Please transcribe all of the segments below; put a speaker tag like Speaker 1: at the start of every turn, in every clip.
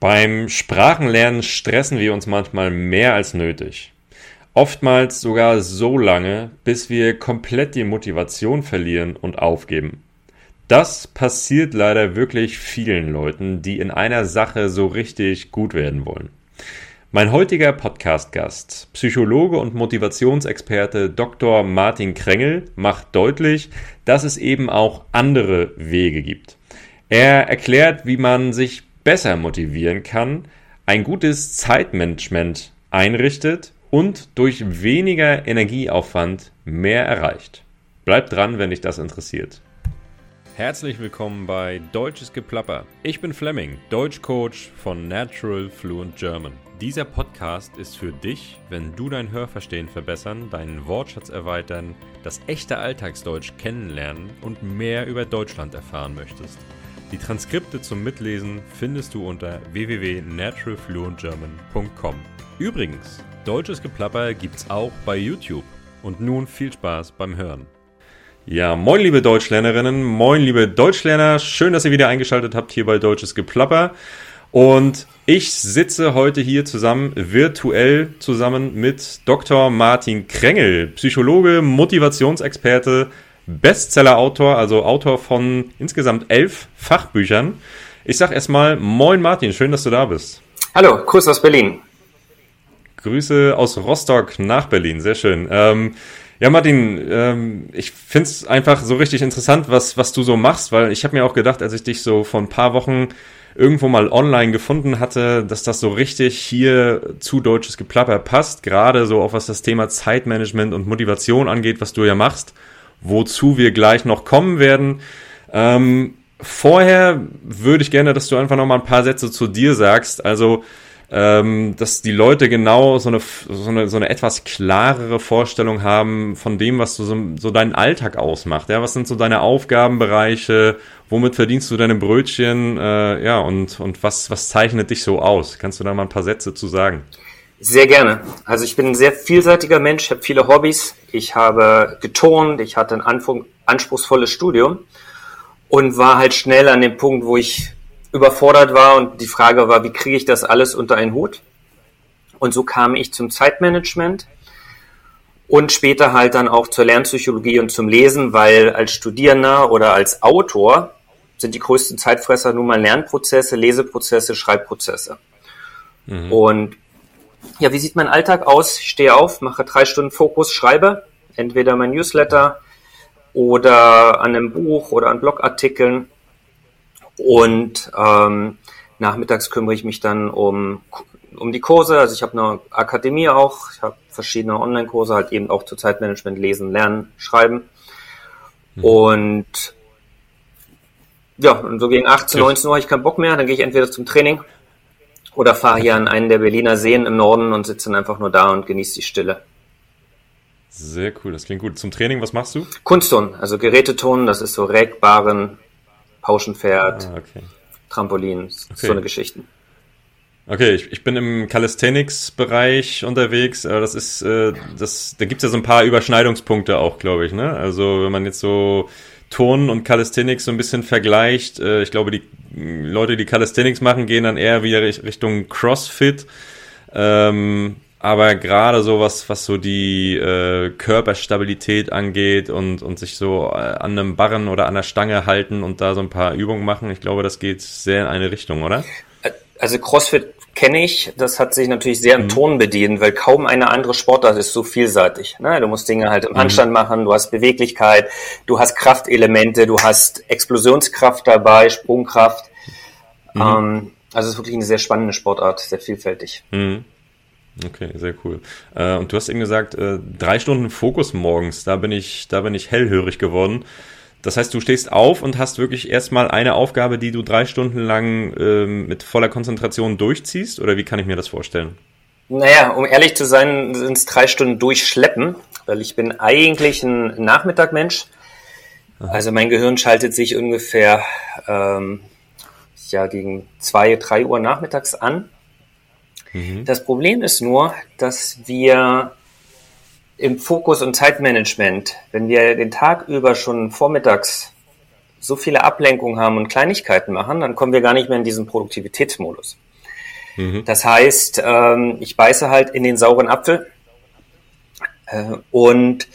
Speaker 1: Beim Sprachenlernen stressen wir uns manchmal mehr als nötig. Oftmals sogar so lange, bis wir komplett die Motivation verlieren und aufgeben. Das passiert leider wirklich vielen Leuten, die in einer Sache so richtig gut werden wollen. Mein heutiger Podcast-Gast, Psychologe und Motivationsexperte Dr. Martin Krengel, macht deutlich, dass es eben auch andere Wege gibt. Er erklärt, wie man sich besser motivieren kann, ein gutes Zeitmanagement einrichtet und durch weniger Energieaufwand mehr erreicht. Bleibt dran, wenn dich das interessiert. Herzlich willkommen bei Deutsches Geplapper. Ich bin Fleming, Deutschcoach von Natural Fluent German. Dieser Podcast ist für dich, wenn du dein Hörverstehen verbessern, deinen Wortschatz erweitern, das echte Alltagsdeutsch kennenlernen und mehr über Deutschland erfahren möchtest. Die Transkripte zum Mitlesen findest du unter www.naturalfluentgerman.com. Übrigens, deutsches Geplapper gibt's auch bei YouTube. Und nun viel Spaß beim Hören. Ja, moin liebe Deutschlernerinnen, moin liebe Deutschlerner, schön, dass ihr wieder eingeschaltet habt hier bei Deutsches Geplapper. Und ich sitze heute hier zusammen, virtuell zusammen mit Dr. Martin Krengel, Psychologe, Motivationsexperte, Bestseller-Autor, also Autor von insgesamt elf Fachbüchern. Ich sag erstmal Moin Martin, schön, dass du da bist.
Speaker 2: Hallo, Gruß aus Berlin.
Speaker 1: Grüße aus Rostock nach Berlin, sehr schön. Ähm, ja, Martin, ähm, ich find's einfach so richtig interessant, was, was du so machst, weil ich habe mir auch gedacht, als ich dich so vor ein paar Wochen irgendwo mal online gefunden hatte, dass das so richtig hier zu deutsches Geplapper passt, gerade so auch was das Thema Zeitmanagement und Motivation angeht, was du ja machst wozu wir gleich noch kommen werden. Ähm, vorher würde ich gerne, dass du einfach noch mal ein paar Sätze zu dir sagst. Also, ähm, dass die Leute genau so eine, so, eine, so eine etwas klarere Vorstellung haben von dem, was du so, so deinen Alltag ausmacht. Ja, was sind so deine Aufgabenbereiche? Womit verdienst du deine Brötchen? Äh, ja, und, und was, was zeichnet dich so aus? Kannst du da mal ein paar Sätze zu sagen?
Speaker 2: Sehr gerne. Also ich bin ein sehr vielseitiger Mensch, ich habe viele Hobbys. Ich habe geturnt, ich hatte ein anspruchsvolles Studium und war halt schnell an dem Punkt, wo ich überfordert war und die Frage war, wie kriege ich das alles unter einen Hut? Und so kam ich zum Zeitmanagement und später halt dann auch zur Lernpsychologie und zum Lesen, weil als Studierender oder als Autor sind die größten Zeitfresser nun mal Lernprozesse, Leseprozesse, Schreibprozesse. Mhm. Und ja, wie sieht mein Alltag aus? Ich stehe auf, mache drei Stunden Fokus, schreibe entweder mein Newsletter oder an einem Buch oder an Blogartikeln. Und ähm, nachmittags kümmere ich mich dann um, um die Kurse. Also ich habe eine Akademie auch, ich habe verschiedene Online-Kurse, halt eben auch zur Zeitmanagement, Lesen, Lernen, Schreiben. Mhm. Und ja, und so gegen 18, 19 Uhr habe ich keinen Bock mehr, dann gehe ich entweder zum Training oder fahre hier an einen der Berliner Seen im Norden und sitze dann einfach nur da und genieße die Stille.
Speaker 1: Sehr cool, das klingt gut. Zum Training, was machst du?
Speaker 2: Kunstturnen, also Geräteturnen, das ist so Regbaren, Pauschenpferd, ah, okay. Trampolin, okay. so eine Geschichten.
Speaker 1: Okay, ich, ich bin im Calisthenics-Bereich unterwegs. Das ist, äh, das, da gibt's ja so ein paar Überschneidungspunkte auch, glaube ich. Ne? Also wenn man jetzt so Turnen und Calisthenics so ein bisschen vergleicht, äh, ich glaube, die Leute, die Calisthenics machen, gehen dann eher wieder Richtung CrossFit. Ähm, aber gerade so was, was so die äh, Körperstabilität angeht und, und sich so äh, an einem Barren oder an der Stange halten und da so ein paar Übungen machen, ich glaube, das geht sehr in eine Richtung, oder?
Speaker 2: Also CrossFit kenne ich. Das hat sich natürlich sehr im mhm. Ton bedient, weil kaum eine andere Sportart ist so vielseitig. Ne? Du musst Dinge halt im mhm. Handstand mhm. machen, du hast Beweglichkeit, du hast Kraftelemente, du hast Explosionskraft dabei, Sprungkraft. Mhm. Ähm, also es ist wirklich eine sehr spannende Sportart, sehr vielfältig.
Speaker 1: Mhm. Okay, sehr cool. Äh, und du hast eben gesagt, äh, drei Stunden Fokus morgens, da bin ich, da bin ich hellhörig geworden. Das heißt, du stehst auf und hast wirklich erstmal eine Aufgabe, die du drei Stunden lang ähm, mit voller Konzentration durchziehst? Oder wie kann ich mir das vorstellen?
Speaker 2: Naja, um ehrlich zu sein, sind es drei Stunden durchschleppen, weil ich bin eigentlich ein Nachmittagmensch. Also mein Gehirn schaltet sich ungefähr ähm, ja gegen zwei, drei Uhr nachmittags an. Mhm. Das Problem ist nur, dass wir im Fokus und Zeitmanagement, wenn wir den Tag über schon vormittags so viele Ablenkungen haben und Kleinigkeiten machen, dann kommen wir gar nicht mehr in diesen Produktivitätsmodus. Mhm. Das heißt, ähm, ich beiße halt in den sauren Apfel äh, und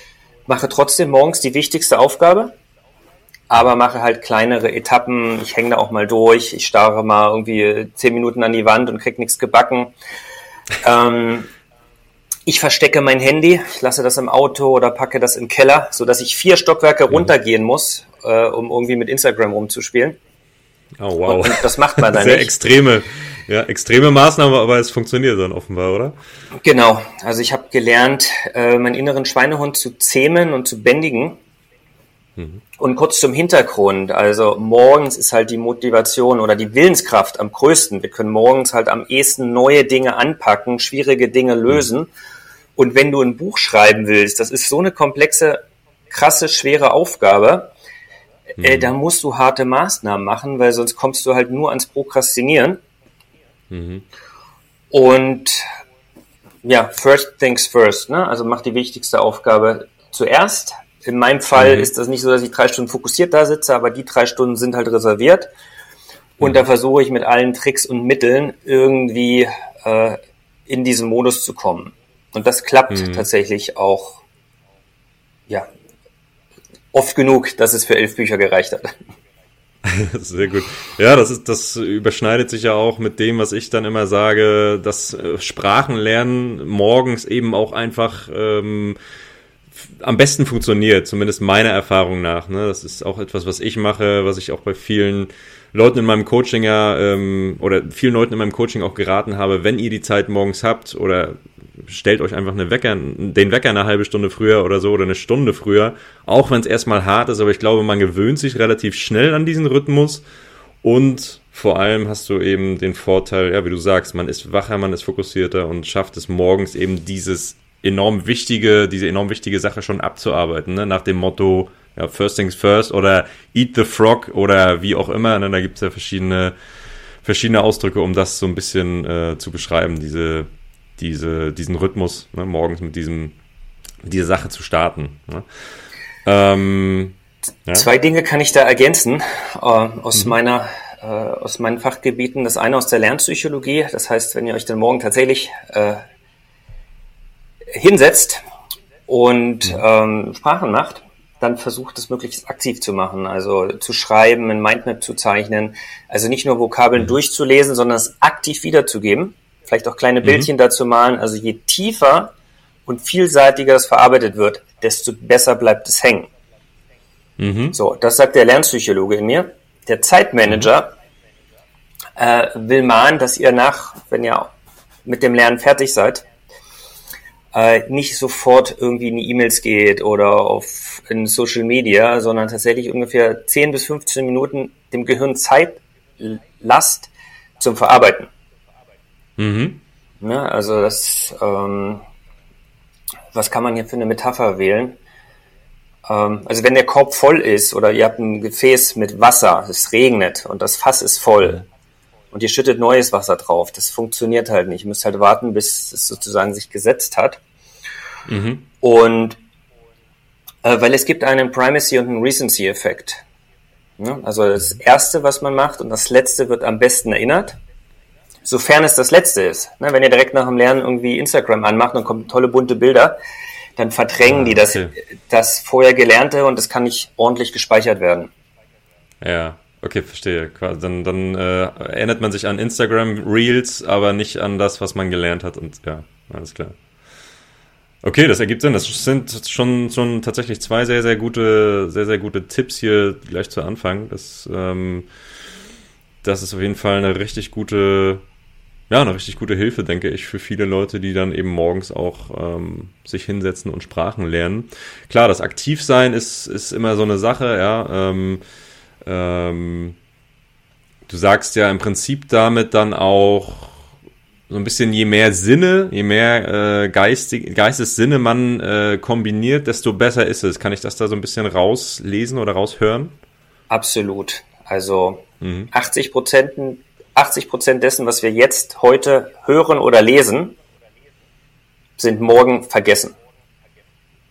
Speaker 2: mache trotzdem morgens die wichtigste Aufgabe, aber mache halt kleinere Etappen. Ich hänge da auch mal durch, ich starre mal irgendwie zehn Minuten an die Wand und krieg nichts gebacken. Ähm, ich verstecke mein Handy, ich lasse das im Auto oder packe das im Keller, so dass ich vier Stockwerke mhm. runtergehen muss, äh, um irgendwie mit Instagram rumzuspielen.
Speaker 1: Oh wow.
Speaker 2: Und, das macht man dann
Speaker 1: Sehr nicht. extreme, ja, extreme Maßnahme, aber es funktioniert dann offenbar, oder?
Speaker 2: Genau. Also ich habe gelernt, äh, meinen inneren Schweinehund zu zähmen und zu bändigen. Mhm. Und kurz zum Hintergrund. Also morgens ist halt die Motivation oder die Willenskraft am größten. Wir können morgens halt am ehesten neue Dinge anpacken, schwierige Dinge lösen. Mhm. Und wenn du ein Buch schreiben willst, das ist so eine komplexe, krasse, schwere Aufgabe, äh, mhm. äh, da musst du harte Maßnahmen machen, weil sonst kommst du halt nur ans Prokrastinieren. Mhm. Und ja, first things first, ne? Also mach die wichtigste Aufgabe zuerst. In meinem Fall mhm. ist das nicht so, dass ich drei Stunden fokussiert da sitze, aber die drei Stunden sind halt reserviert. Und mhm. da versuche ich mit allen Tricks und Mitteln irgendwie äh, in diesen Modus zu kommen. Und das klappt mhm. tatsächlich auch, ja, oft genug, dass es für elf Bücher gereicht hat.
Speaker 1: Sehr gut. Ja, das ist, das überschneidet sich ja auch mit dem, was ich dann immer sage, dass äh, Sprachenlernen morgens eben auch einfach ähm, am besten funktioniert, zumindest meiner Erfahrung nach. Ne? Das ist auch etwas, was ich mache, was ich auch bei vielen Leuten in meinem Coaching ja, ähm, oder vielen Leuten in meinem Coaching auch geraten habe, wenn ihr die Zeit morgens habt oder stellt euch einfach eine Wecker, den Wecker eine halbe Stunde früher oder so oder eine Stunde früher, auch wenn es erstmal hart ist, aber ich glaube, man gewöhnt sich relativ schnell an diesen Rhythmus und vor allem hast du eben den Vorteil, ja, wie du sagst, man ist wacher, man ist fokussierter und schafft es morgens eben dieses enorm wichtige, diese enorm wichtige Sache schon abzuarbeiten, ne? nach dem Motto, ja, First Things First oder Eat the Frog oder wie auch immer. Ne? Da gibt es ja verschiedene, verschiedene Ausdrücke, um das so ein bisschen äh, zu beschreiben, diese, diese, diesen Rhythmus, ne? morgens mit diesem, mit dieser Sache zu starten. Ne?
Speaker 2: Ähm, ja? Zwei Dinge kann ich da ergänzen äh, aus mhm. meiner äh, aus meinen Fachgebieten. Das eine aus der Lernpsychologie. Das heißt, wenn ihr euch dann morgen tatsächlich äh, hinsetzt und ja. ähm, Sprachen macht, dann versucht es möglichst aktiv zu machen, also zu schreiben, ein Mindmap zu zeichnen, also nicht nur Vokabeln mhm. durchzulesen, sondern es aktiv wiederzugeben, vielleicht auch kleine mhm. Bildchen dazu malen. Also je tiefer und vielseitiger das verarbeitet wird, desto besser bleibt es hängen. Mhm. So, das sagt der Lernpsychologe in mir. Der Zeitmanager mhm. äh, will mahnen, dass ihr nach, wenn ihr mit dem Lernen fertig seid, äh, nicht sofort irgendwie in die E-Mails geht oder auf in Social Media, sondern tatsächlich ungefähr 10 bis 15 Minuten dem Gehirn Zeit lasst zum Verarbeiten. Mhm. Ne, also das, ähm, was kann man hier für eine Metapher wählen? Ähm, also wenn der Korb voll ist oder ihr habt ein Gefäß mit Wasser, es regnet und das Fass ist voll und ihr schüttet neues Wasser drauf, das funktioniert halt nicht. Ihr müsst halt warten, bis es sozusagen sich gesetzt hat. Mhm. Und äh, weil es gibt einen Primacy und einen Recency-Effekt. Ja, also das Erste, was man macht und das Letzte wird am besten erinnert, sofern es das Letzte ist. Ne, wenn ihr direkt nach dem Lernen irgendwie Instagram anmacht und kommen tolle bunte Bilder, dann verdrängen ah, die das, okay. das vorher Gelernte und es kann nicht ordentlich gespeichert werden.
Speaker 1: Ja, okay, verstehe. Dann, dann äh, erinnert man sich an Instagram Reels, aber nicht an das, was man gelernt hat und ja, alles klar. Okay, das ergibt Sinn. Das sind schon, schon tatsächlich zwei sehr, sehr gute, sehr, sehr gute Tipps hier gleich zu Anfang. Das, ähm, das ist auf jeden Fall eine richtig gute, ja, eine richtig gute Hilfe, denke ich, für viele Leute, die dann eben morgens auch ähm, sich hinsetzen und Sprachen lernen. Klar, das Aktivsein ist, ist immer so eine Sache, ja. Ähm, ähm, du sagst ja im Prinzip damit dann auch, so ein bisschen, je mehr Sinne, je mehr äh, Geistig, Geistessinne man äh, kombiniert, desto besser ist es. Kann ich das da so ein bisschen rauslesen oder raushören?
Speaker 2: Absolut. Also mhm. 80 Prozent 80 Prozent dessen, was wir jetzt heute hören oder lesen, sind morgen vergessen.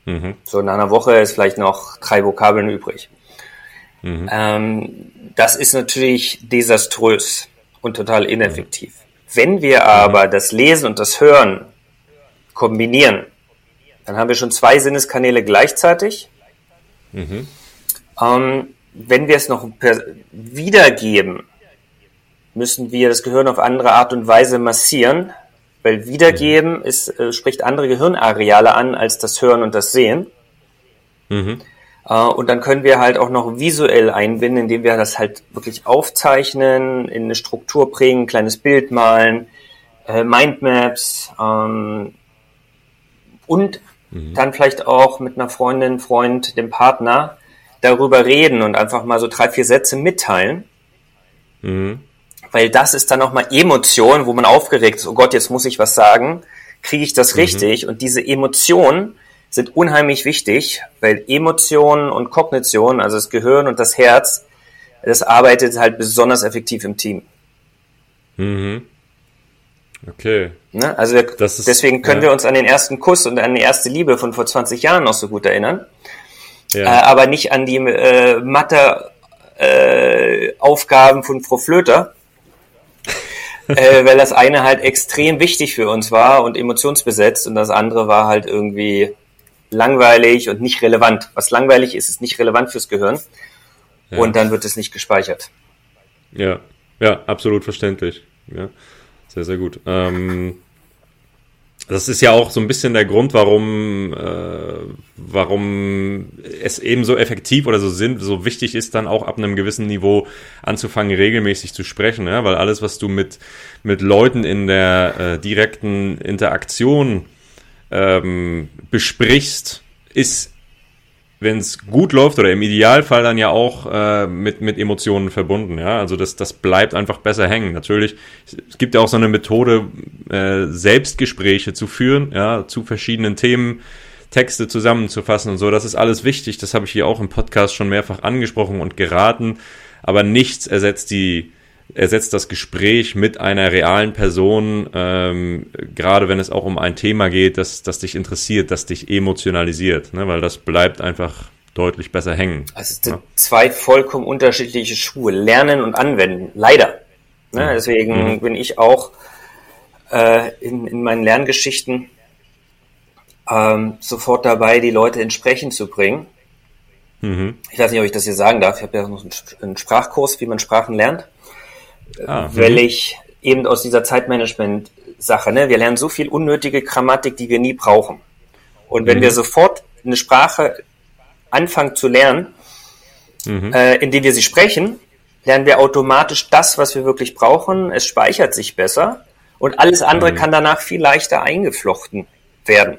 Speaker 2: Mhm. So in einer Woche ist vielleicht noch drei Vokabeln übrig. Mhm. Ähm, das ist natürlich desaströs und total ineffektiv. Wenn wir aber das Lesen und das Hören kombinieren, dann haben wir schon zwei Sinneskanäle gleichzeitig. Mhm. Ähm, wenn wir es noch wiedergeben, müssen wir das Gehirn auf andere Art und Weise massieren, weil wiedergeben mhm. ist, äh, spricht andere Gehirnareale an als das Hören und das Sehen. Mhm. Äh, und dann können wir halt auch noch visuell einbinden, indem wir das halt wirklich aufzeichnen, in eine Struktur bringen, ein kleines Bild malen, äh, Mindmaps ähm, und mhm. dann vielleicht auch mit einer Freundin, Freund, dem Partner darüber reden und einfach mal so drei, vier Sätze mitteilen. Mhm. Weil das ist dann auch mal Emotion, wo man aufgeregt ist, oh Gott, jetzt muss ich was sagen, kriege ich das mhm. richtig? Und diese Emotionen sind unheimlich wichtig, weil Emotionen und Kognition, also das Gehirn und das Herz, das arbeitet halt besonders effektiv im Team.
Speaker 1: Mhm. Okay.
Speaker 2: Ne? Also wir, ist, deswegen können ja. wir uns an den ersten Kuss und an die erste Liebe von vor 20 Jahren noch so gut erinnern. Ja. Äh, aber nicht an die äh, Mathe-Aufgaben äh, von Frau Flöter. Äh, weil das eine halt extrem wichtig für uns war und emotionsbesetzt und das andere war halt irgendwie langweilig und nicht relevant. Was langweilig ist, ist nicht relevant fürs Gehirn ja. und dann wird es nicht gespeichert.
Speaker 1: Ja, ja, absolut verständlich. Ja. Sehr, sehr gut. Ähm, das ist ja auch so ein bisschen der Grund, warum, äh, warum es eben so effektiv oder so sind, so wichtig ist, dann auch ab einem gewissen Niveau anzufangen, regelmäßig zu sprechen, ja? weil alles, was du mit, mit Leuten in der äh, direkten Interaktion ähm, besprichst, ist wenn es gut läuft oder im Idealfall dann ja auch äh, mit, mit Emotionen verbunden. Ja, also das, das bleibt einfach besser hängen. Natürlich, es gibt ja auch so eine Methode, äh, Selbstgespräche zu führen, ja, zu verschiedenen Themen, Texte zusammenzufassen und so. Das ist alles wichtig. Das habe ich hier auch im Podcast schon mehrfach angesprochen und geraten. Aber nichts ersetzt die ersetzt das Gespräch mit einer realen Person, ähm, gerade wenn es auch um ein Thema geht, das, das dich interessiert, das dich emotionalisiert, ne? weil das bleibt einfach deutlich besser hängen.
Speaker 2: Also ja. zwei vollkommen unterschiedliche Schuhe, lernen und anwenden, leider. Ne? Mhm. Deswegen mhm. bin ich auch äh, in, in meinen Lerngeschichten ähm, sofort dabei, die Leute ins Sprechen zu bringen. Mhm. Ich weiß nicht, ob ich das hier sagen darf. Ich habe ja noch einen Sprachkurs, wie man Sprachen lernt ah, weil ich eben aus dieser Zeitmanagement-Sache, ne, wir lernen so viel unnötige Grammatik, die wir nie brauchen. Und wenn mhm. wir sofort eine Sprache anfangen zu lernen, mhm. äh, indem wir sie sprechen, lernen wir automatisch das, was wir wirklich brauchen. Es speichert sich besser und alles andere mhm. kann danach viel leichter eingeflochten werden.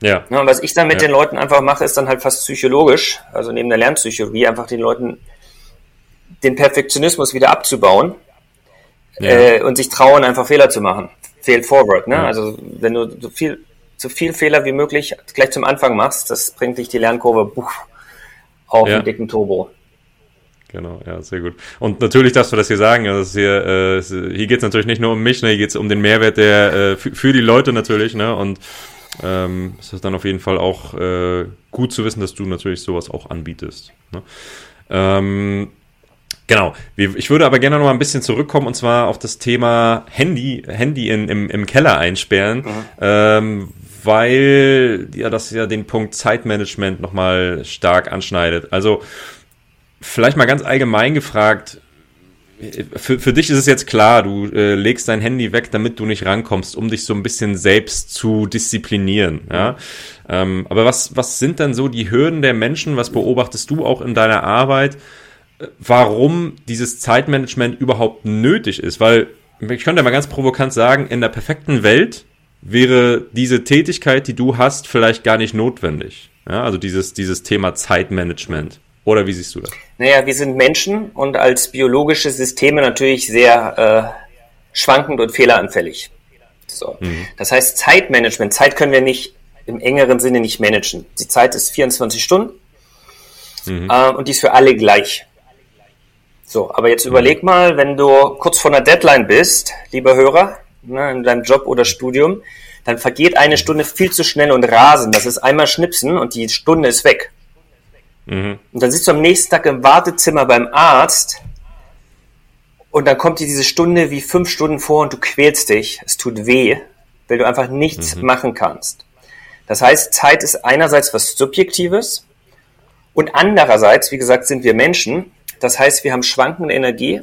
Speaker 2: Ja. ja und was ich dann mit ja. den Leuten einfach mache, ist dann halt fast psychologisch, also neben der Lernpsychologie, einfach den Leuten den Perfektionismus wieder abzubauen ja. äh, und sich trauen, einfach Fehler zu machen. Fail forward, ne? Ja. Also wenn du so viel, so viel Fehler wie möglich gleich zum Anfang machst, das bringt dich die Lernkurve buch, auf ja. einen dicken Turbo.
Speaker 1: Genau, ja, sehr gut. Und natürlich darfst du das hier sagen, also hier, äh, hier geht es natürlich nicht nur um mich, ne, hier geht es um den Mehrwert der äh, für die Leute natürlich, ne? Und ähm, es ist dann auf jeden Fall auch äh, gut zu wissen, dass du natürlich sowas auch anbietest. Ne? Ähm, Genau. Ich würde aber gerne noch mal ein bisschen zurückkommen und zwar auf das Thema Handy, Handy in, im, im Keller einsperren, mhm. ähm, weil ja das ja den Punkt Zeitmanagement noch mal stark anschneidet. Also vielleicht mal ganz allgemein gefragt, für, für dich ist es jetzt klar, du äh, legst dein Handy weg, damit du nicht rankommst, um dich so ein bisschen selbst zu disziplinieren. Ja? Ähm, aber was, was sind dann so die Hürden der Menschen? Was beobachtest du auch in deiner Arbeit? Warum dieses Zeitmanagement überhaupt nötig ist. Weil ich könnte mal ganz provokant sagen, in der perfekten Welt wäre diese Tätigkeit, die du hast, vielleicht gar nicht notwendig. Ja, also dieses, dieses Thema Zeitmanagement. Oder wie siehst du das?
Speaker 2: Naja, wir sind Menschen und als biologische Systeme natürlich sehr äh, schwankend und fehleranfällig. So. Mhm. Das heißt, Zeitmanagement, Zeit können wir nicht im engeren Sinne nicht managen. Die Zeit ist 24 Stunden mhm. äh, und die ist für alle gleich. So, aber jetzt überleg mal, wenn du kurz vor einer Deadline bist, lieber Hörer, ne, in deinem Job oder Studium, dann vergeht eine Stunde viel zu schnell und rasend. Das ist einmal schnipsen und die Stunde ist weg. Mhm. Und dann sitzt du am nächsten Tag im Wartezimmer beim Arzt Und dann kommt dir diese Stunde wie fünf Stunden vor und du quälst dich. Es tut weh, weil du einfach nichts mhm. machen kannst. Das heißt, Zeit ist einerseits was Subjektives und andererseits, wie gesagt, sind wir Menschen. Das heißt, wir haben schwankende Energie.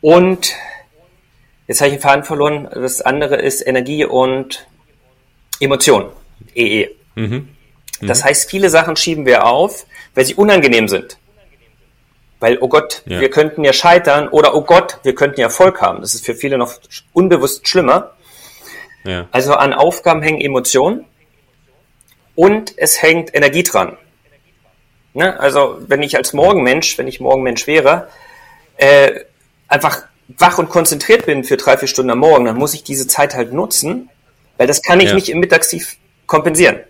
Speaker 2: Und jetzt habe ich den Faden verloren. Das andere ist Energie und Emotion. EE. E. Mhm. Mhm. Das heißt, viele Sachen schieben wir auf, weil sie unangenehm sind. Weil, oh Gott, ja. wir könnten ja scheitern oder oh Gott, wir könnten ja Erfolg haben. Das ist für viele noch unbewusst schlimmer. Ja. Also an Aufgaben hängen Emotionen und es hängt Energie dran. Ne? Also wenn ich als Morgenmensch, wenn ich Morgenmensch wäre, äh, einfach wach und konzentriert bin für drei, vier Stunden am Morgen, dann muss ich diese Zeit halt nutzen, weil das kann ich ja. nicht im Mittagstief kompensieren.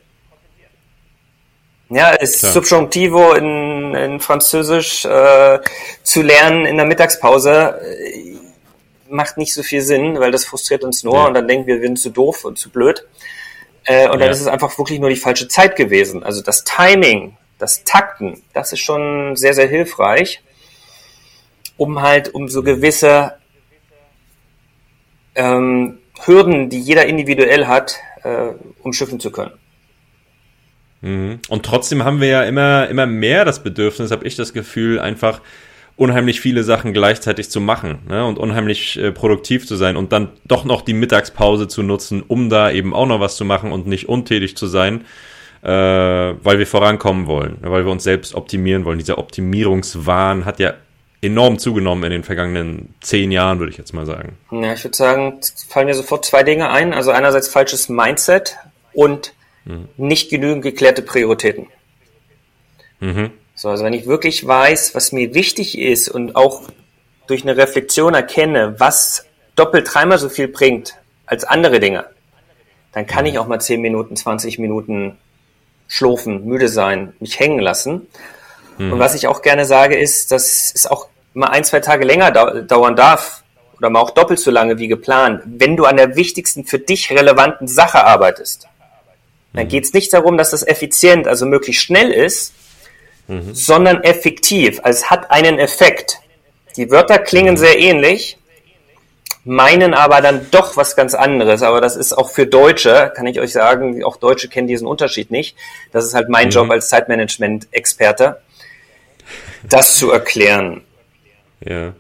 Speaker 2: Ja, ist Klar. Subjunctivo in, in Französisch äh, zu lernen in der Mittagspause äh, macht nicht so viel Sinn, weil das frustriert uns nur ja. und dann denken wir, wir sind zu doof und zu blöd. Äh, und dann ist es einfach wirklich nur die falsche Zeit gewesen. Also das Timing, das Takten, das ist schon sehr, sehr hilfreich, um halt um so gewisse ähm, Hürden, die jeder individuell hat, äh, umschiffen zu können.
Speaker 1: Mhm. Und trotzdem haben wir ja immer, immer mehr das Bedürfnis, habe ich das Gefühl, einfach unheimlich viele Sachen gleichzeitig zu machen ne? und unheimlich äh, produktiv zu sein und dann doch noch die Mittagspause zu nutzen, um da eben auch noch was zu machen und nicht untätig zu sein, äh, weil wir vorankommen wollen, weil wir uns selbst optimieren wollen. Dieser Optimierungswahn hat ja enorm zugenommen in den vergangenen zehn Jahren, würde ich jetzt mal sagen.
Speaker 2: Ja, ich würde sagen, fallen mir sofort zwei Dinge ein. Also einerseits falsches Mindset und mhm. nicht genügend geklärte Prioritäten. Mhm. So, also wenn ich wirklich weiß, was mir wichtig ist und auch durch eine Reflexion erkenne, was doppelt dreimal so viel bringt als andere Dinge, dann kann ich auch mal 10 Minuten, 20 Minuten schlafen, müde sein, mich hängen lassen. Mhm. Und was ich auch gerne sage, ist, dass es auch mal ein, zwei Tage länger dauern darf oder mal auch doppelt so lange wie geplant, wenn du an der wichtigsten für dich relevanten Sache arbeitest. Dann mhm. geht es nicht darum, dass das effizient, also möglichst schnell ist, mhm. sondern effektiv. Also es hat einen Effekt. Die Wörter klingen mhm. sehr ähnlich, meinen aber dann doch was ganz anderes. Aber das ist auch für Deutsche, kann ich euch sagen, auch Deutsche kennen diesen Unterschied nicht. Das ist halt mein mhm. Job als Zeitmanagement-Experte, das zu erklären.
Speaker 1: Ja,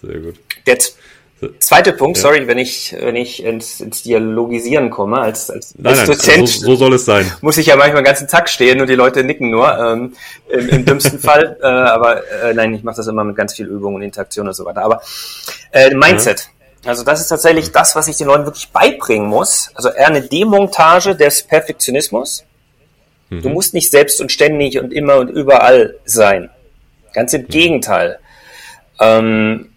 Speaker 1: sehr gut.
Speaker 2: Der, Zweiter Punkt, ja. sorry, wenn ich, wenn ich ins, ins Dialogisieren komme, als, als,
Speaker 1: nein, als Dozent. So, so, soll es sein.
Speaker 2: Muss ich ja manchmal den ganzen Tag stehen und die Leute nicken nur, ähm, im, im dümmsten Fall. Äh, aber äh, nein, ich mache das immer mit ganz viel Übung und Interaktion und so weiter. Aber äh, Mindset. Ja. Also das ist tatsächlich das, was ich den Leuten wirklich beibringen muss. Also eher eine Demontage des Perfektionismus. Mhm. Du musst nicht selbst und ständig und immer und überall sein. Ganz im mhm. Gegenteil. Ähm,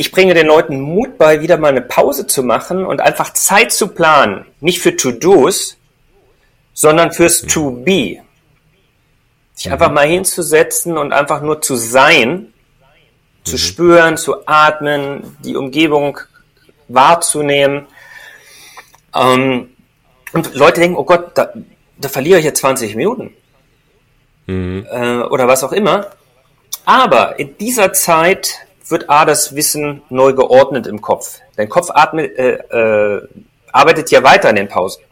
Speaker 2: ich bringe den Leuten Mut bei, wieder mal eine Pause zu machen und einfach Zeit zu planen. Nicht für To-Dos, sondern fürs To-Be. Sich mhm. einfach mal hinzusetzen und einfach nur zu sein, zu mhm. spüren, zu atmen, die Umgebung wahrzunehmen. Ähm, und Leute denken, oh Gott, da, da verliere ich jetzt 20 Minuten. Mhm. Äh, oder was auch immer. Aber in dieser Zeit wird A, das Wissen neu geordnet im Kopf. Dein Kopf atmet, äh, äh, arbeitet ja weiter in den Pausen.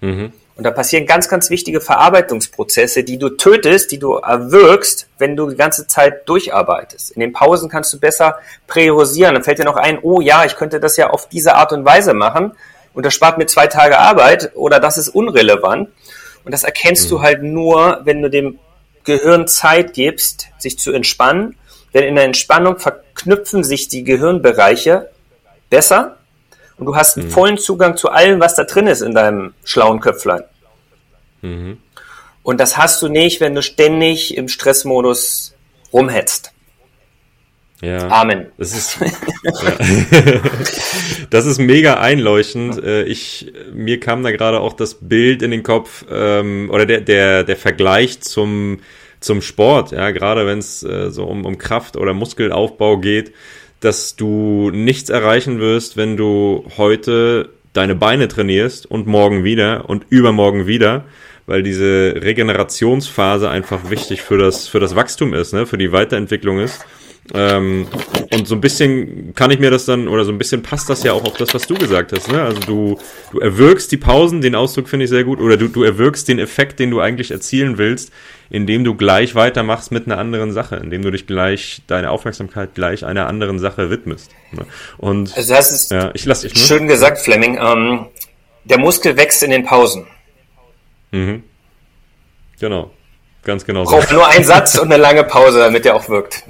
Speaker 2: Mhm. Und da passieren ganz, ganz wichtige Verarbeitungsprozesse, die du tötest, die du erwirkst, wenn du die ganze Zeit durcharbeitest. In den Pausen kannst du besser priorisieren. Dann fällt dir noch ein, oh ja, ich könnte das ja auf diese Art und Weise machen und das spart mir zwei Tage Arbeit oder das ist unrelevant. Und das erkennst mhm. du halt nur, wenn du dem Gehirn Zeit gibst, sich zu entspannen denn in der Entspannung verknüpfen sich die Gehirnbereiche besser und du hast mhm. vollen Zugang zu allem, was da drin ist in deinem schlauen Köpflein. Mhm. Und das hast du nicht, wenn du ständig im Stressmodus rumhetzt.
Speaker 1: Ja.
Speaker 2: Amen.
Speaker 1: Das ist, ja. das ist mega einleuchtend. Äh, ich, mir kam da gerade auch das Bild in den Kopf, ähm, oder der, der, der Vergleich zum, zum Sport, ja, gerade wenn es äh, so um, um Kraft- oder Muskelaufbau geht, dass du nichts erreichen wirst, wenn du heute deine Beine trainierst und morgen wieder und übermorgen wieder, weil diese Regenerationsphase einfach wichtig für das, für das Wachstum ist, ne? für die Weiterentwicklung ist. Ähm, und so ein bisschen kann ich mir das dann, oder so ein bisschen passt das ja auch auf das, was du gesagt hast. Ne? Also du, du erwirkst die Pausen, den Ausdruck finde ich sehr gut, oder du, du erwirkst den Effekt, den du eigentlich erzielen willst, indem du gleich weitermachst mit einer anderen Sache, indem du dich gleich, deine Aufmerksamkeit gleich einer anderen Sache widmest. Ne? Und
Speaker 2: also das ist
Speaker 1: ja, ich lass dich, ne?
Speaker 2: schön gesagt, Fleming. Ähm, der Muskel wächst in den Pausen.
Speaker 1: Mhm. Genau. Ganz genau.
Speaker 2: Braucht so. nur einen Satz und eine lange Pause, damit der auch wirkt.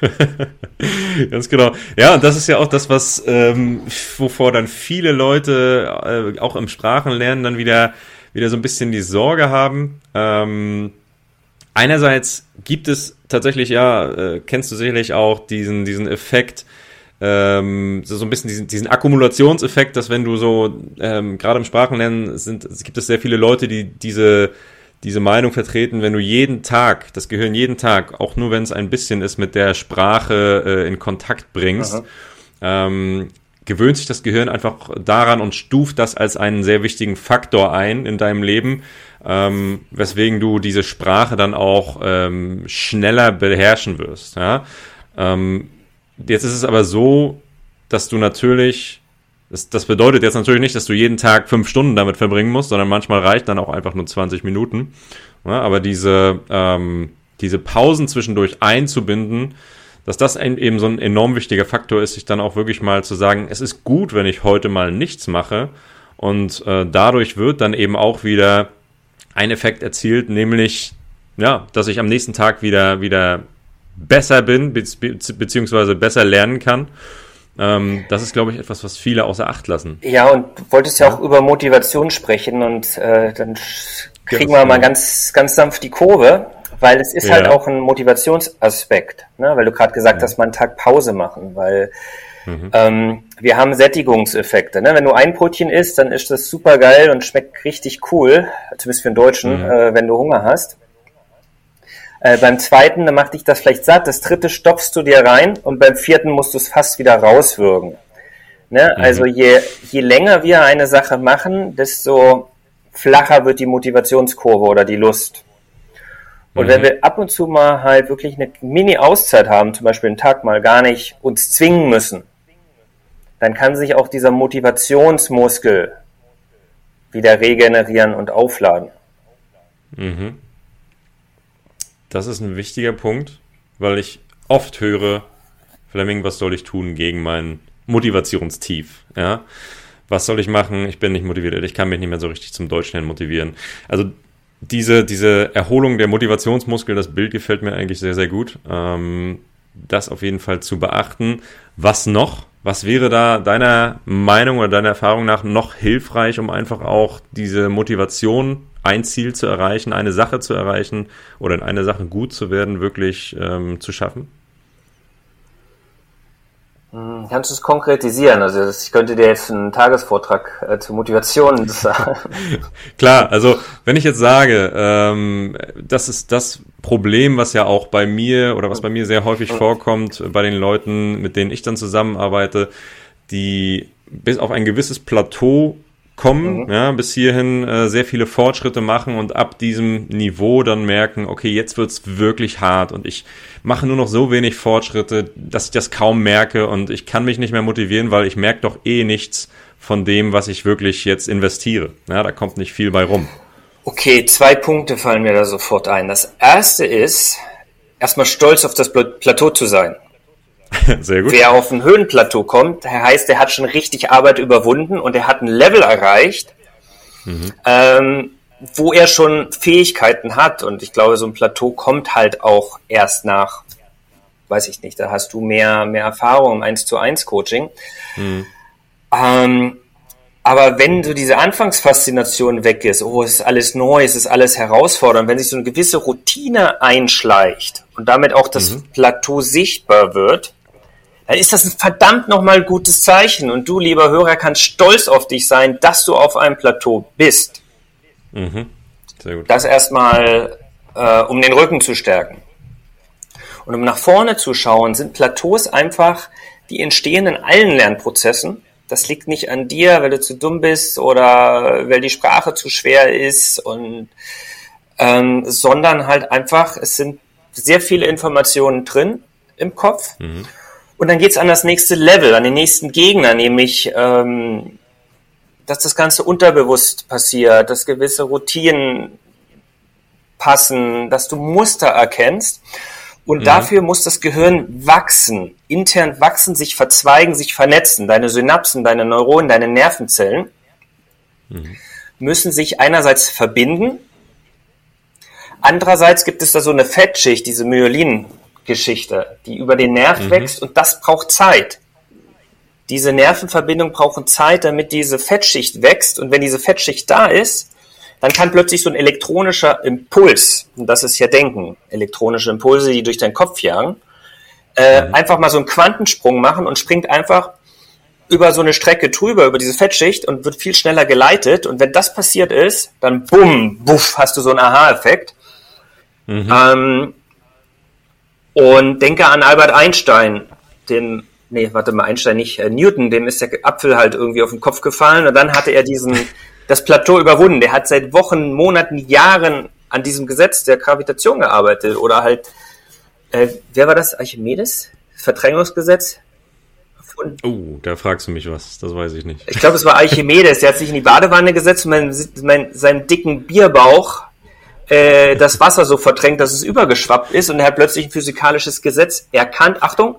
Speaker 1: Ganz genau. Ja, und das ist ja auch das, was ähm, wovor dann viele Leute äh, auch im Sprachenlernen dann wieder wieder so ein bisschen die Sorge haben. Ähm, einerseits gibt es tatsächlich ja, äh, kennst du sicherlich auch diesen diesen Effekt. Ähm, so, ein bisschen diesen, diesen Akkumulationseffekt, dass wenn du so ähm, gerade im Sprachenlernen sind, gibt es sehr viele Leute, die diese diese Meinung vertreten, wenn du jeden Tag, das Gehirn jeden Tag, auch nur wenn es ein bisschen ist, mit der Sprache äh, in Kontakt bringst, ähm, gewöhnt sich das Gehirn einfach daran und stuft das als einen sehr wichtigen Faktor ein in deinem Leben, ähm, weswegen du diese Sprache dann auch ähm, schneller beherrschen wirst. Ja? Ähm, jetzt ist es aber so, dass du natürlich das, das bedeutet jetzt natürlich nicht, dass du jeden Tag fünf Stunden damit verbringen musst, sondern manchmal reicht dann auch einfach nur 20 Minuten. Ja, aber diese, ähm, diese Pausen zwischendurch einzubinden, dass das eben so ein enorm wichtiger Faktor ist, sich dann auch wirklich mal zu sagen, es ist gut, wenn ich heute mal nichts mache. Und äh, dadurch wird dann eben auch wieder ein Effekt erzielt, nämlich, ja, dass ich am nächsten Tag wieder, wieder besser bin, be beziehungsweise besser lernen kann. Ähm, das ist, glaube ich, etwas, was viele außer Acht lassen.
Speaker 2: Ja, und du wolltest ja, ja auch über Motivation sprechen und äh, dann kriegen wir mal ganz, ganz sanft die Kurve, weil es ist ja. halt auch ein Motivationsaspekt, ne? weil du gerade gesagt hast, mal einen Tag Pause machen, weil mhm. ähm, wir haben Sättigungseffekte. Ne? Wenn du ein Brötchen isst, dann ist das super geil und schmeckt richtig cool, zumindest für einen Deutschen, mhm. äh, wenn du Hunger hast. Äh, beim zweiten, dann macht dich das vielleicht satt. Das dritte stopfst du dir rein und beim vierten musst du es fast wieder rauswürgen. Ne? Mhm. Also je, je länger wir eine Sache machen, desto flacher wird die Motivationskurve oder die Lust. Und mhm. wenn wir ab und zu mal halt wirklich eine Mini-Auszeit haben, zum Beispiel einen Tag mal gar nicht uns zwingen müssen, dann kann sich auch dieser Motivationsmuskel wieder regenerieren und aufladen.
Speaker 1: Mhm. Das ist ein wichtiger Punkt, weil ich oft höre, Fleming, was soll ich tun gegen mein Motivationstief? Ja, was soll ich machen? Ich bin nicht motiviert, ich kann mich nicht mehr so richtig zum Deutschlernen motivieren. Also diese, diese Erholung der Motivationsmuskel, das Bild gefällt mir eigentlich sehr, sehr gut. Ähm, das auf jeden Fall zu beachten. Was noch? Was wäre da deiner Meinung oder deiner Erfahrung nach noch hilfreich, um einfach auch diese Motivation ein Ziel zu erreichen, eine Sache zu erreichen oder in einer Sache gut zu werden, wirklich ähm, zu schaffen?
Speaker 2: Hm, kannst du es konkretisieren? Also ich könnte dir jetzt einen Tagesvortrag äh, zur Motivation sagen.
Speaker 1: Klar, also wenn ich jetzt sage, ähm, das ist das Problem, was ja auch bei mir oder was bei mir sehr häufig vorkommt, bei den Leuten, mit denen ich dann zusammenarbeite, die bis auf ein gewisses Plateau kommen, mhm. ja, bis hierhin äh, sehr viele Fortschritte machen und ab diesem Niveau dann merken, okay, jetzt wird's wirklich hart und ich mache nur noch so wenig Fortschritte, dass ich das kaum merke und ich kann mich nicht mehr motivieren, weil ich merke doch eh nichts von dem, was ich wirklich jetzt investiere. Ja, da kommt nicht viel bei rum.
Speaker 2: Okay, zwei Punkte fallen mir da sofort ein. Das erste ist, erstmal stolz auf das Plateau zu sein. Sehr gut. Wer auf ein Höhenplateau kommt, heißt, der hat schon richtig Arbeit überwunden und er hat ein Level erreicht, mhm. ähm, wo er schon Fähigkeiten hat. Und ich glaube, so ein Plateau kommt halt auch erst nach, weiß ich nicht, da hast du mehr, mehr Erfahrung im 1 zu 1 Coaching. Mhm. Ähm, aber wenn so diese Anfangsfaszination weg ist, oh, es ist alles neu, es ist alles herausfordernd, wenn sich so eine gewisse Routine einschleicht und damit auch das mhm. Plateau sichtbar wird, dann ist das ein verdammt nochmal gutes Zeichen. Und du, lieber Hörer, kannst stolz auf dich sein, dass du auf einem Plateau bist. Mhm. Sehr gut. Das erstmal, äh, um den Rücken zu stärken. Und um nach vorne zu schauen, sind Plateaus einfach, die entstehen in allen Lernprozessen. das liegt nicht an dir, weil du zu dumm bist oder weil die Sprache zu schwer ist und ähm, sondern halt einfach, es sind sehr viele Informationen drin im Kopf. Mhm. Und dann geht's an das nächste Level, an den nächsten Gegner, nämlich ähm, dass das Ganze unterbewusst passiert, dass gewisse Routinen passen, dass du Muster erkennst. Und mhm. dafür muss das Gehirn wachsen, intern wachsen, sich verzweigen, sich vernetzen. Deine Synapsen, deine Neuronen, deine Nervenzellen mhm. müssen sich einerseits verbinden. Andererseits gibt es da so eine Fettschicht, diese Myelin-Geschichte, die über den Nerv mhm. wächst und das braucht Zeit. Diese Nervenverbindungen brauchen Zeit, damit diese Fettschicht wächst und wenn diese Fettschicht da ist, dann kann plötzlich so ein elektronischer Impuls, und das ist ja Denken, elektronische Impulse, die durch deinen Kopf jagen, äh, mhm. einfach mal so einen Quantensprung machen und springt einfach über so eine Strecke drüber, über diese Fettschicht und wird viel schneller geleitet. Und wenn das passiert ist, dann bumm, buff, hast du so einen Aha-Effekt. Mhm. Ähm, und denke an Albert Einstein, den, nee, warte mal, Einstein nicht, äh, Newton, dem ist der Apfel halt irgendwie auf den Kopf gefallen und dann hatte er diesen das Plateau überwunden. Der hat seit Wochen, Monaten, Jahren an diesem Gesetz der Gravitation gearbeitet. Oder halt, äh, wer war das? Archimedes? Verdrängungsgesetz?
Speaker 1: Oh, da fragst du mich was, das weiß ich nicht.
Speaker 2: Ich glaube, es war Archimedes, der hat sich in die Badewanne gesetzt und mein, mein, seinen dicken Bierbauch äh, das Wasser so verdrängt, dass es übergeschwappt ist und er hat plötzlich ein physikalisches Gesetz erkannt. Achtung,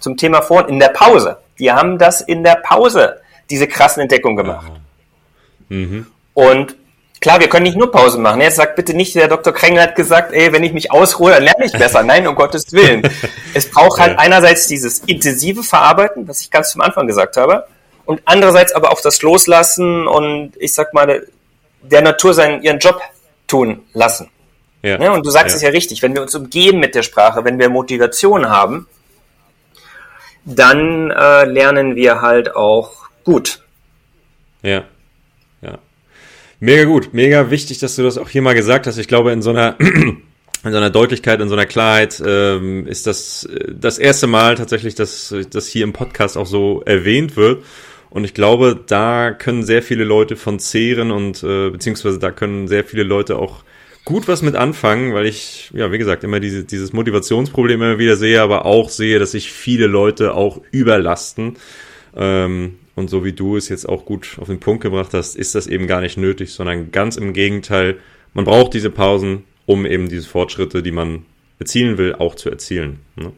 Speaker 2: zum Thema vorhin, in der Pause. Die haben das in der Pause, diese krassen Entdeckungen gemacht. Mhm. Und klar, wir können nicht nur Pause machen. Jetzt sagt bitte nicht, der Dr. Krengel hat gesagt, ey, wenn ich mich ausruhe, dann lerne ich besser. Nein, um Gottes Willen. Es braucht halt einerseits dieses intensive Verarbeiten, was ich ganz zum Anfang gesagt habe, und andererseits aber auch das Loslassen und ich sag mal, der Natur seinen, ihren Job tun lassen. Ja. ja und du sagst ja. es ja richtig, wenn wir uns umgeben mit der Sprache, wenn wir Motivation haben, dann äh, lernen wir halt auch gut.
Speaker 1: Ja. Mega gut, mega wichtig, dass du das auch hier mal gesagt hast. Ich glaube, in so einer in so einer Deutlichkeit, in so einer Klarheit ähm, ist das äh, das erste Mal tatsächlich, dass das hier im Podcast auch so erwähnt wird. Und ich glaube, da können sehr viele Leute von zehren und äh, beziehungsweise da können sehr viele Leute auch gut was mit anfangen, weil ich, ja, wie gesagt, immer diese, dieses Motivationsproblem immer wieder sehe, aber auch sehe, dass sich viele Leute auch überlasten. Ähm, und so wie du es jetzt auch gut auf den Punkt gebracht hast, ist das eben gar nicht nötig, sondern ganz im Gegenteil. Man braucht diese Pausen, um eben diese Fortschritte, die man erzielen will, auch zu erzielen. Ne?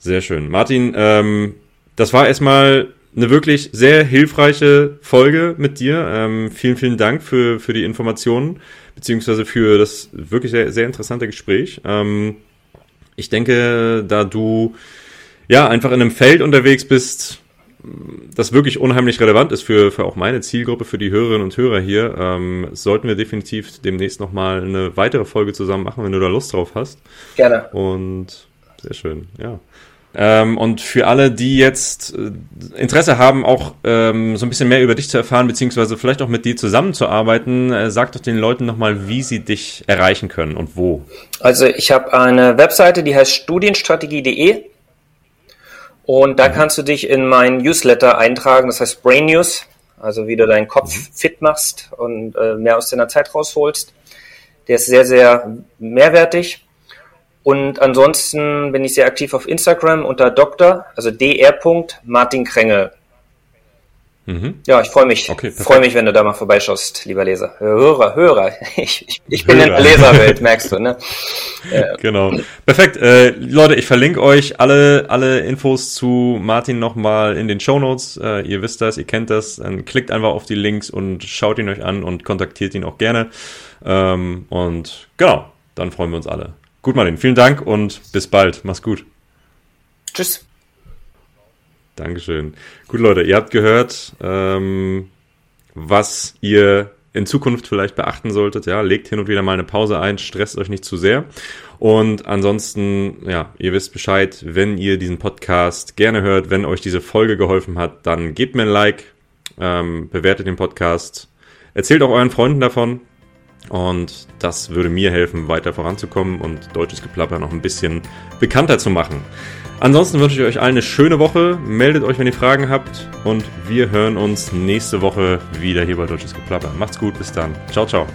Speaker 1: Sehr schön. Martin, ähm, das war erstmal eine wirklich sehr hilfreiche Folge mit dir. Ähm, vielen, vielen Dank für, für die Informationen, beziehungsweise für das wirklich sehr, sehr interessante Gespräch. Ähm, ich denke, da du ja einfach in einem Feld unterwegs bist, das wirklich unheimlich relevant ist für, für auch meine Zielgruppe, für die Hörerinnen und Hörer hier, ähm, sollten wir definitiv demnächst nochmal eine weitere Folge zusammen machen, wenn du da Lust drauf hast.
Speaker 2: Gerne.
Speaker 1: Und sehr schön, ja. Ähm, und für alle, die jetzt äh, Interesse haben, auch ähm, so ein bisschen mehr über dich zu erfahren, beziehungsweise vielleicht auch mit dir zusammenzuarbeiten, äh, sag doch den Leuten nochmal, wie sie dich erreichen können und wo.
Speaker 2: Also ich habe eine Webseite, die heißt studienstrategie.de und da mhm. kannst du dich in mein Newsletter eintragen, das heißt Brain News, also wie du deinen Kopf mhm. fit machst und äh, mehr aus deiner Zeit rausholst. Der ist sehr, sehr mehrwertig. Und ansonsten bin ich sehr aktiv auf Instagram unter Dr., also dr. Martin Krängel. Mhm. Ja, ich freue mich. Okay, freue mich, wenn du da mal vorbeischaust, lieber Leser. Hörer, Hörer. Ich, ich, ich bin Hörer. in der Leserwelt, merkst du, ne?
Speaker 1: Genau. Perfekt. Äh, Leute, ich verlinke euch alle, alle Infos zu Martin nochmal in den Show Notes. Äh, ihr wisst das, ihr kennt das. Dann klickt einfach auf die Links und schaut ihn euch an und kontaktiert ihn auch gerne. Ähm, und genau, dann freuen wir uns alle. Gut, Martin, vielen Dank und bis bald. Mach's gut.
Speaker 2: Tschüss.
Speaker 1: Dankeschön. Gut, Leute, ihr habt gehört, ähm, was ihr in Zukunft vielleicht beachten solltet. Ja, legt hin und wieder mal eine Pause ein, stresst euch nicht zu sehr. Und ansonsten, ja, ihr wisst Bescheid, wenn ihr diesen Podcast gerne hört, wenn euch diese Folge geholfen hat, dann gebt mir ein Like, ähm, bewertet den Podcast, erzählt auch euren Freunden davon. Und das würde mir helfen, weiter voranzukommen und deutsches Geplapper noch ein bisschen bekannter zu machen. Ansonsten wünsche ich euch allen eine schöne Woche. Meldet euch, wenn ihr Fragen habt. Und wir hören uns nächste Woche wieder hier bei Deutsches Geplapper. Macht's gut, bis dann. Ciao, ciao.